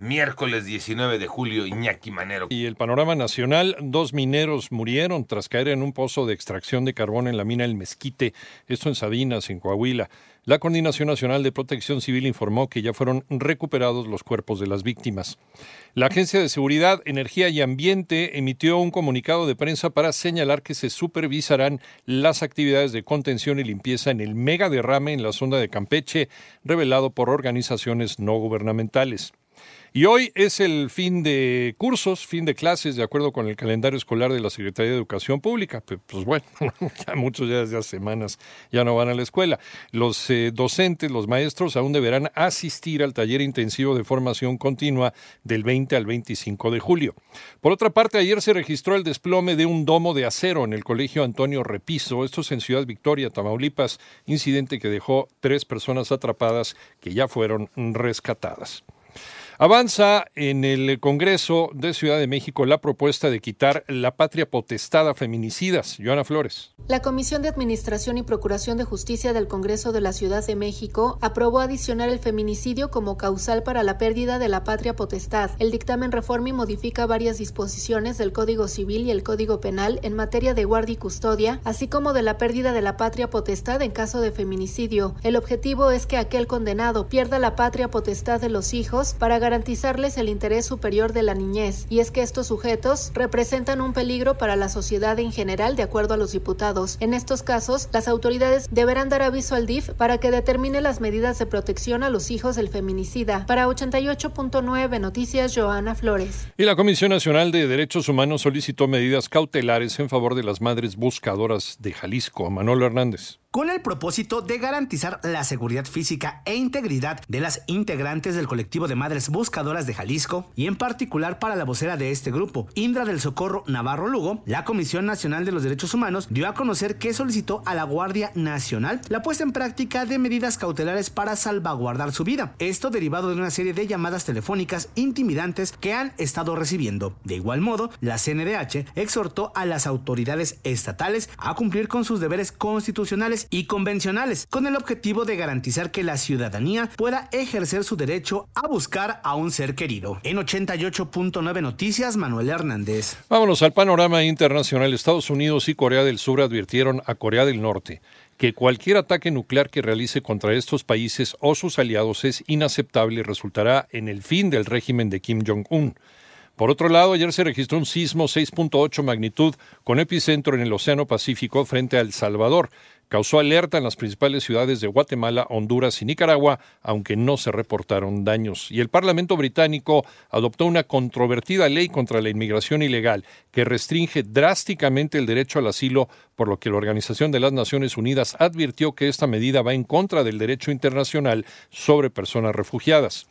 Miércoles 19 de julio, Iñaki Manero. Y el panorama nacional, dos mineros murieron tras caer en un pozo de extracción de carbón en la mina El Mezquite, esto en Sabinas, en Coahuila. La Coordinación Nacional de Protección Civil informó que ya fueron recuperados los cuerpos de las víctimas. La Agencia de Seguridad, Energía y Ambiente emitió un comunicado de prensa para señalar que se supervisarán las actividades de contención y limpieza en el mega derrame en la sonda de Campeche, revelado por organizaciones no gubernamentales. Y hoy es el fin de cursos, fin de clases, de acuerdo con el calendario escolar de la Secretaría de Educación Pública. Pues bueno, ya muchos ya desde hace semanas ya no van a la escuela. Los eh, docentes, los maestros aún deberán asistir al taller intensivo de formación continua del 20 al 25 de julio. Por otra parte, ayer se registró el desplome de un domo de acero en el Colegio Antonio Repiso, esto es en Ciudad Victoria, Tamaulipas, incidente que dejó tres personas atrapadas que ya fueron rescatadas. Avanza en el Congreso de Ciudad de México la propuesta de quitar la patria potestad a feminicidas. Joana Flores. La Comisión de Administración y Procuración de Justicia del Congreso de la Ciudad de México aprobó adicionar el feminicidio como causal para la pérdida de la patria potestad. El dictamen reforma y modifica varias disposiciones del Código Civil y el Código Penal en materia de guardia y custodia, así como de la pérdida de la patria potestad en caso de feminicidio. El objetivo es que aquel condenado pierda la patria potestad de los hijos para garantizarles el interés superior de la niñez, y es que estos sujetos representan un peligro para la sociedad en general, de acuerdo a los diputados. En estos casos, las autoridades deberán dar aviso al DIF para que determine las medidas de protección a los hijos del feminicida. Para 88.9 Noticias, Joana Flores. Y la Comisión Nacional de Derechos Humanos solicitó medidas cautelares en favor de las madres buscadoras de Jalisco. Manolo Hernández con el propósito de garantizar la seguridad física e integridad de las integrantes del colectivo de madres buscadoras de Jalisco y en particular para la vocera de este grupo, Indra del Socorro Navarro Lugo, la Comisión Nacional de los Derechos Humanos dio a conocer que solicitó a la Guardia Nacional la puesta en práctica de medidas cautelares para salvaguardar su vida. Esto derivado de una serie de llamadas telefónicas intimidantes que han estado recibiendo. De igual modo, la CNDH exhortó a las autoridades estatales a cumplir con sus deberes constitucionales y convencionales, con el objetivo de garantizar que la ciudadanía pueda ejercer su derecho a buscar a un ser querido. En 88.9 Noticias, Manuel Hernández. Vámonos al panorama internacional. Estados Unidos y Corea del Sur advirtieron a Corea del Norte que cualquier ataque nuclear que realice contra estos países o sus aliados es inaceptable y resultará en el fin del régimen de Kim Jong-un. Por otro lado, ayer se registró un sismo 6.8 magnitud con epicentro en el Océano Pacífico frente a El Salvador. Causó alerta en las principales ciudades de Guatemala, Honduras y Nicaragua, aunque no se reportaron daños. Y el Parlamento británico adoptó una controvertida ley contra la inmigración ilegal que restringe drásticamente el derecho al asilo, por lo que la Organización de las Naciones Unidas advirtió que esta medida va en contra del derecho internacional sobre personas refugiadas.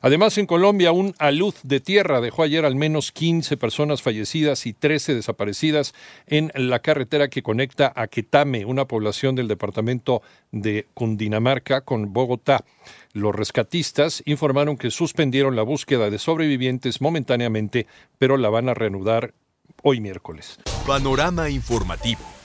Además, en Colombia, un alud de tierra dejó ayer al menos 15 personas fallecidas y 13 desaparecidas en la carretera que conecta a Quetame, una población del departamento de Cundinamarca, con Bogotá. Los rescatistas informaron que suspendieron la búsqueda de sobrevivientes momentáneamente, pero la van a reanudar hoy miércoles. Panorama informativo.